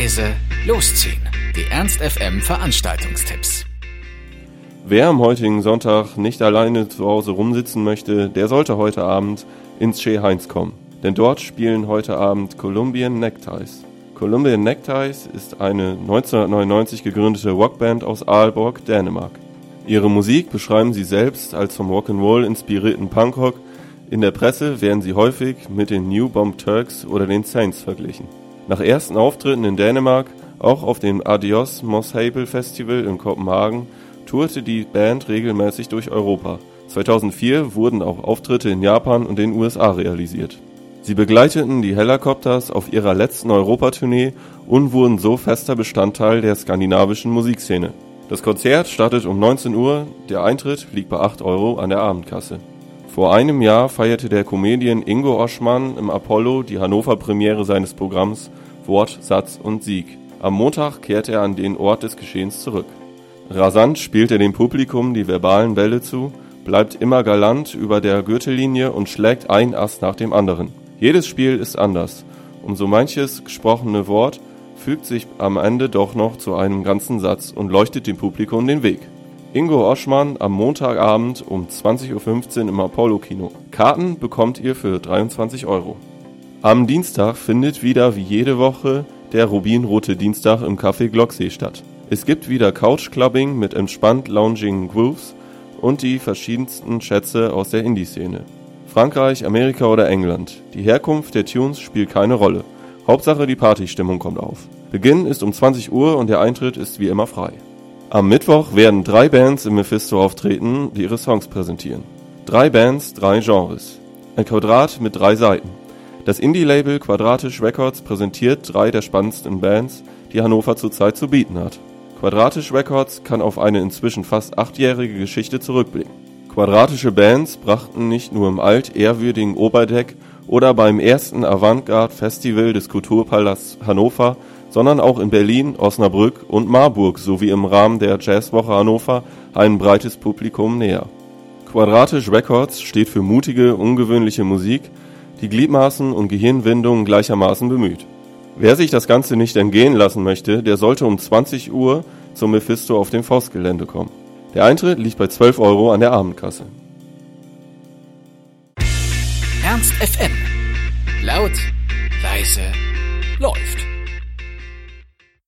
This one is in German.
leise, losziehen. Die Ernst FM Veranstaltungstipps. Wer am heutigen Sonntag nicht alleine zu Hause rumsitzen möchte, der sollte heute Abend ins Chez Heinz kommen. Denn dort spielen heute Abend Colombian Neckties. Colombian Neckties ist eine 1999 gegründete Rockband aus Aalborg, Dänemark. Ihre Musik beschreiben sie selbst als vom Rock'n'Roll inspirierten Punkrock. In der Presse werden sie häufig mit den New Bomb Turks oder den Saints verglichen. Nach ersten Auftritten in Dänemark, auch auf dem Adios Moshable Festival in Kopenhagen, tourte die Band regelmäßig durch Europa. 2004 wurden auch Auftritte in Japan und den USA realisiert. Sie begleiteten die Helicopters auf ihrer letzten Europatournee und wurden so fester Bestandteil der skandinavischen Musikszene. Das Konzert startet um 19 Uhr, der Eintritt liegt bei 8 Euro an der Abendkasse. Vor einem Jahr feierte der Comedian Ingo Oschmann im Apollo die Hannover-Premiere seines Programms Wort, Satz und Sieg. Am Montag kehrte er an den Ort des Geschehens zurück. Rasant spielt er dem Publikum die verbalen Bälle zu, bleibt immer galant über der Gürtellinie und schlägt ein Ass nach dem anderen. Jedes Spiel ist anders. Um so manches gesprochene Wort fügt sich am Ende doch noch zu einem ganzen Satz und leuchtet dem Publikum den Weg. Ingo Oschmann am Montagabend um 20.15 Uhr im Apollo-Kino. Karten bekommt ihr für 23 Euro. Am Dienstag findet wieder wie jede Woche der Rubinrote Dienstag im Café Glocksee statt. Es gibt wieder Couch-Clubbing mit entspannt lounging Grooves und die verschiedensten Schätze aus der Indie-Szene. Frankreich, Amerika oder England. Die Herkunft der Tunes spielt keine Rolle. Hauptsache die Partystimmung kommt auf. Beginn ist um 20 Uhr und der Eintritt ist wie immer frei. Am Mittwoch werden drei Bands im Mephisto auftreten, die ihre Songs präsentieren. Drei Bands, drei Genres. Ein Quadrat mit drei Seiten. Das Indie-Label Quadratisch Records präsentiert drei der spannendsten Bands, die Hannover zurzeit zu bieten hat. Quadratisch Records kann auf eine inzwischen fast achtjährige Geschichte zurückblicken. Quadratische Bands brachten nicht nur im altehrwürdigen Oberdeck oder beim ersten Avantgarde-Festival des Kulturpalasts Hannover, sondern auch in Berlin, Osnabrück und Marburg sowie im Rahmen der Jazzwoche Hannover ein breites Publikum näher. Quadratisch Records steht für mutige, ungewöhnliche Musik, die Gliedmaßen und Gehirnwindungen gleichermaßen bemüht. Wer sich das Ganze nicht entgehen lassen möchte, der sollte um 20 Uhr zum Mephisto auf dem Forstgelände kommen. Der Eintritt liegt bei 12 Euro an der Abendkasse. Ernst FM. Laut, leise, läuft.